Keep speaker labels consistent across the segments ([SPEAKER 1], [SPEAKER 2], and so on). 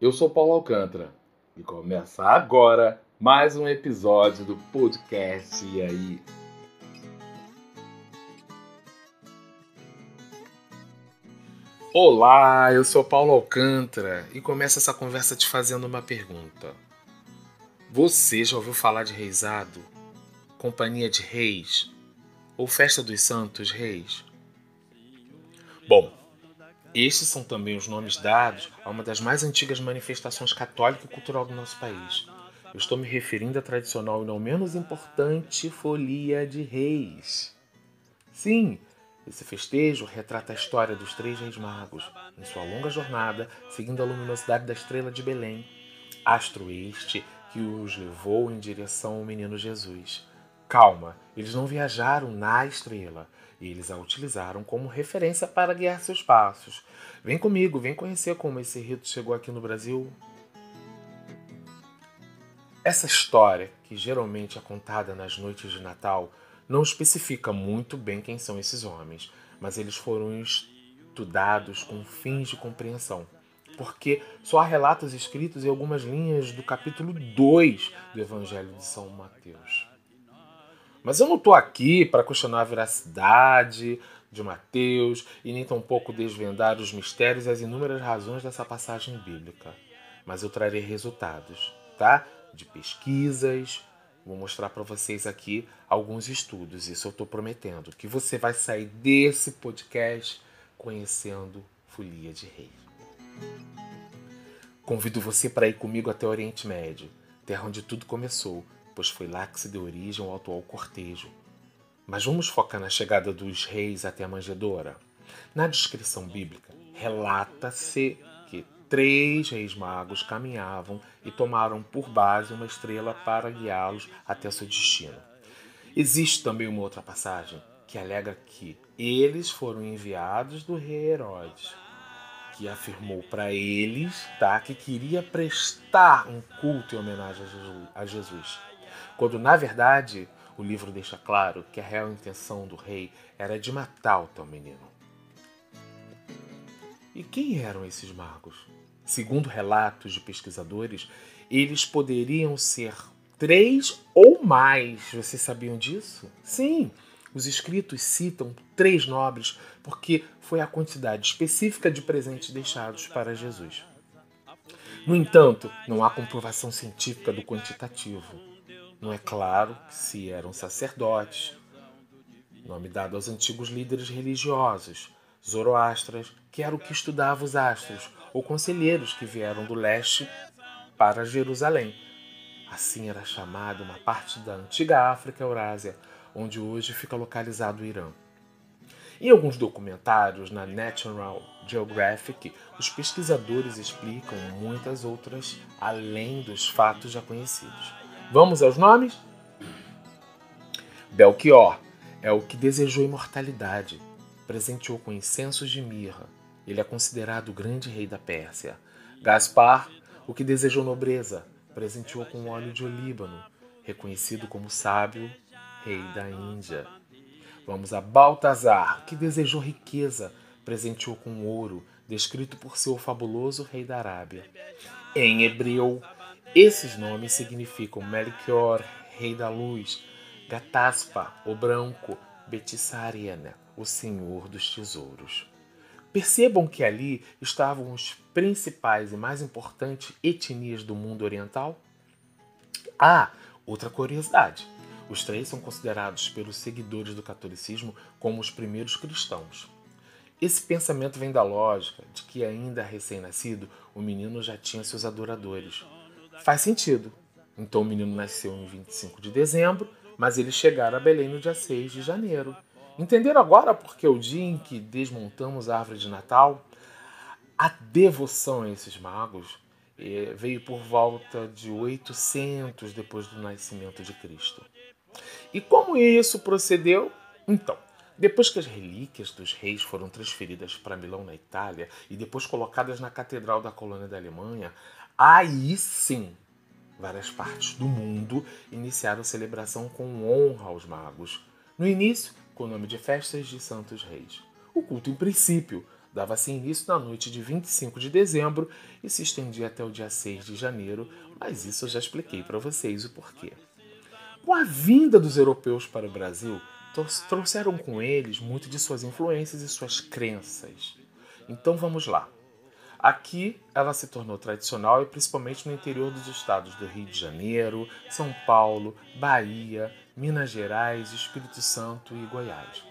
[SPEAKER 1] Eu sou Paulo Alcântara e começa agora mais um episódio do podcast E aí? Olá, eu sou Paulo Alcântara e começo essa conversa te fazendo uma pergunta. Você já ouviu falar de reisado? Companhia de Reis? Ou Festa dos Santos Reis? Bom, estes são também os nomes dados a uma das mais antigas manifestações católica e cultural do nosso país. Eu estou me referindo à tradicional e não menos importante Folia de Reis. Sim, esse festejo retrata a história dos três reis magos em sua longa jornada seguindo a luminosidade da estrela de Belém, astro este que os levou em direção ao menino Jesus. Calma, eles não viajaram na estrela, eles a utilizaram como referência para guiar seus passos. Vem comigo, vem conhecer como esse rito chegou aqui no Brasil. Essa história, que geralmente é contada nas noites de Natal, não especifica muito bem quem são esses homens, mas eles foram estudados com fins de compreensão, porque só há relatos escritos em algumas linhas do capítulo 2 do Evangelho de São Mateus. Mas eu não estou aqui para questionar a veracidade de Mateus e nem tampouco desvendar os mistérios e as inúmeras razões dessa passagem bíblica. Mas eu trarei resultados, tá? De pesquisas. Vou mostrar para vocês aqui alguns estudos. Isso eu estou prometendo. Que você vai sair desse podcast conhecendo Folia de Reis. Convido você para ir comigo até o Oriente Médio, terra onde tudo começou pois foi lá que se deu origem ao atual cortejo. Mas vamos focar na chegada dos reis até a manjedoura. Na descrição bíblica, relata-se que três reis magos caminhavam e tomaram por base uma estrela para guiá-los até seu destino. Existe também uma outra passagem que alega que eles foram enviados do rei Herodes, que afirmou para eles tá, que queria prestar um culto em homenagem a Jesus quando na verdade o livro deixa claro que a real intenção do rei era de matar o tal menino. E quem eram esses magos? Segundo relatos de pesquisadores, eles poderiam ser três ou mais. Vocês sabiam disso? Sim, os escritos citam três nobres porque foi a quantidade específica de presentes deixados para Jesus. No entanto, não há comprovação científica do quantitativo. Não é claro se eram sacerdotes, nome dado aos antigos líderes religiosos, zoroastras, que era o que estudava os astros, ou conselheiros que vieram do leste para Jerusalém. Assim era chamada uma parte da antiga África Eurásia, onde hoje fica localizado o Irã. Em alguns documentários na National Geographic, os pesquisadores explicam muitas outras além dos fatos já conhecidos. Vamos aos nomes? Belchior é o que desejou imortalidade, presenteou com incensos de mirra. Ele é considerado o grande rei da Pérsia. Gaspar, o que desejou nobreza, presenteou com óleo de olíbano, reconhecido como sábio rei da Índia. Vamos a Baltazar, que desejou riqueza, presenteou com ouro, descrito por seu fabuloso rei da Arábia. Em hebreu, esses nomes significam Melchior, Rei da Luz, Gataspa, o Branco, Betissariana, o Senhor dos Tesouros. Percebam que ali estavam os principais e mais importantes etnias do mundo oriental? Ah, outra curiosidade. Os três são considerados pelos seguidores do catolicismo como os primeiros cristãos. Esse pensamento vem da lógica de que, ainda recém-nascido, o menino já tinha seus adoradores. Faz sentido. Então o menino nasceu em 25 de dezembro, mas eles chegaram a Belém no dia 6 de janeiro. Entenderam agora porque o dia em que desmontamos a árvore de Natal? A devoção a esses magos eh, veio por volta de 800 depois do nascimento de Cristo. E como isso procedeu? Então, depois que as relíquias dos reis foram transferidas para Milão, na Itália, e depois colocadas na Catedral da Colônia da Alemanha, Aí sim, várias partes do mundo iniciaram a celebração com honra aos magos. No início, com o nome de Festas de Santos Reis. O culto, em princípio, Dava-se início na noite de 25 de dezembro e se estendia até o dia 6 de janeiro, mas isso eu já expliquei para vocês o porquê. Com a vinda dos europeus para o Brasil, trouxeram com eles muito de suas influências e suas crenças. Então vamos lá. Aqui ela se tornou tradicional e principalmente no interior dos estados do Rio de Janeiro, São Paulo, Bahia, Minas Gerais, Espírito Santo e Goiás.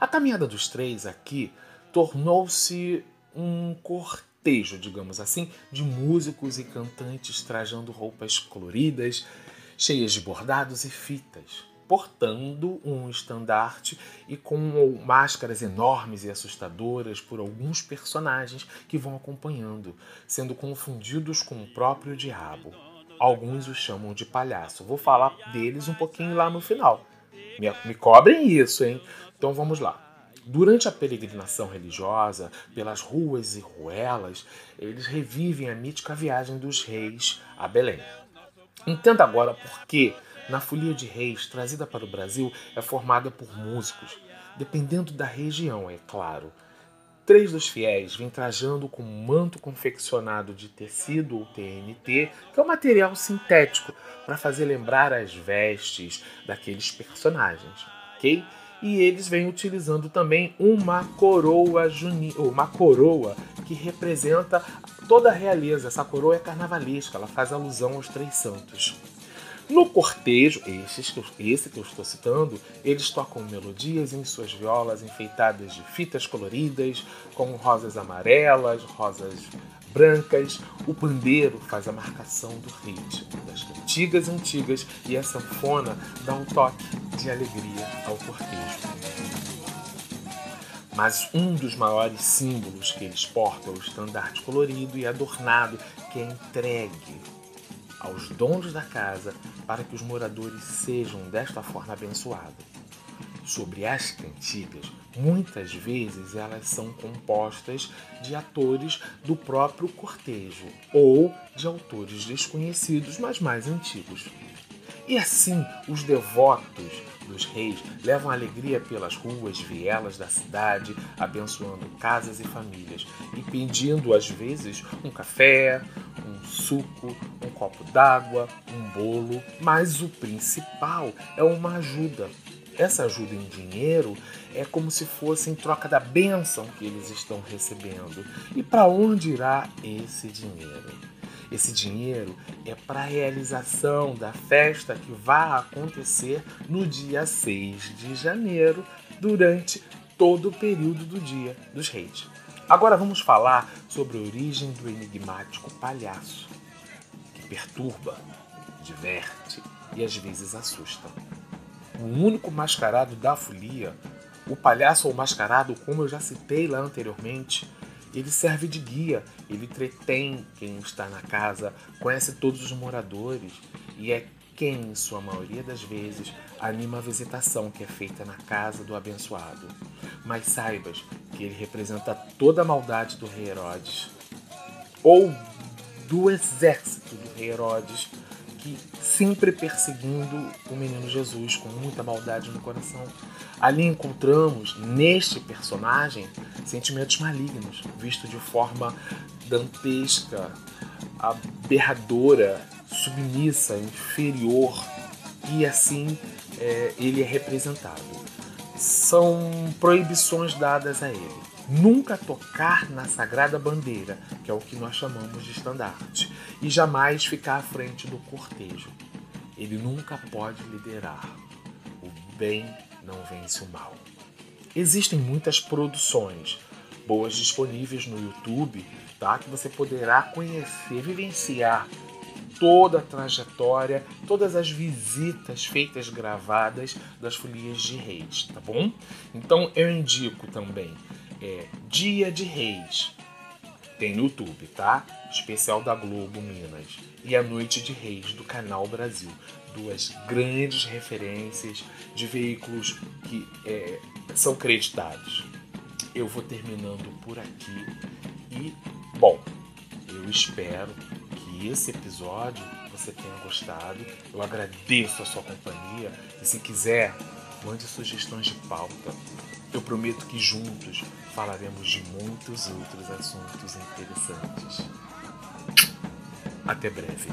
[SPEAKER 1] A caminhada dos três aqui tornou-se um cortejo, digamos assim, de músicos e cantantes trajando roupas coloridas, cheias de bordados e fitas, portando um estandarte e com máscaras enormes e assustadoras por alguns personagens que vão acompanhando, sendo confundidos com o próprio diabo. Alguns os chamam de palhaço. Vou falar deles um pouquinho lá no final. Me, me cobrem isso, hein? Então vamos lá. Durante a peregrinação religiosa, pelas ruas e ruelas, eles revivem a mítica viagem dos reis a Belém. Entenda agora por que na Folia de Reis, trazida para o Brasil, é formada por músicos, dependendo da região, é claro. Três dos fiéis vêm trajando com manto confeccionado de tecido ou TNT, que é um material sintético para fazer lembrar as vestes daqueles personagens, ok? e eles vêm utilizando também uma coroa juni, uma coroa que representa toda a realeza. Essa coroa é carnavalesca, ela faz alusão aos três santos. No cortejo, esses, esse que eu estou citando, eles tocam melodias em suas violas enfeitadas de fitas coloridas, com rosas amarelas, rosas brancas, o pandeiro faz a marcação do ritmo das cantigas antigas e a sanfona dá um toque de alegria ao cortejo. Mas um dos maiores símbolos que eles portam é o estandarte colorido e adornado que é entregue aos donos da casa para que os moradores sejam desta forma abençoados. Sobre as cantigas, muitas vezes elas são compostas de atores do próprio cortejo ou de autores desconhecidos, mas mais antigos. E assim, os devotos dos reis levam alegria pelas ruas, vielas da cidade, abençoando casas e famílias e pedindo às vezes um café, um suco, um copo d'água, um bolo, mas o principal é uma ajuda. Essa ajuda em dinheiro é como se fosse em troca da bênção que eles estão recebendo. E para onde irá esse dinheiro? Esse dinheiro é para a realização da festa que vai acontecer no dia 6 de janeiro, durante todo o período do Dia dos Reis. Agora vamos falar sobre a origem do enigmático palhaço, que perturba, diverte e às vezes assusta. O único mascarado da folia, o palhaço ou mascarado, como eu já citei lá anteriormente, ele serve de guia, ele entretém quem está na casa, conhece todos os moradores e é quem, em sua maioria das vezes, anima a visitação que é feita na casa do abençoado. Mas saibas que ele representa toda a maldade do rei Herodes, ou do exército do rei Herodes, que sempre perseguindo o menino Jesus com muita maldade no coração. Ali encontramos neste personagem sentimentos malignos, visto de forma dantesca, aberradora, submissa, inferior, e assim é, ele é representado. São proibições dadas a ele nunca tocar na sagrada bandeira, que é o que nós chamamos de estandarte, e jamais ficar à frente do cortejo. Ele nunca pode liderar. O bem não vence o mal. Existem muitas produções boas disponíveis no YouTube, tá? Que você poderá conhecer, vivenciar toda a trajetória, todas as visitas feitas gravadas das folias de reis, tá bom? Então eu indico também é Dia de Reis. Tem no YouTube, tá? Especial da Globo Minas. E a Noite de Reis do Canal Brasil. Duas grandes referências de veículos que é, são creditados. Eu vou terminando por aqui e, bom, eu espero que esse episódio você tenha gostado. Eu agradeço a sua companhia e se quiser, mande sugestões de pauta Eu prometo que juntos falaremos de muitos outros assuntos interessantes. Até breve.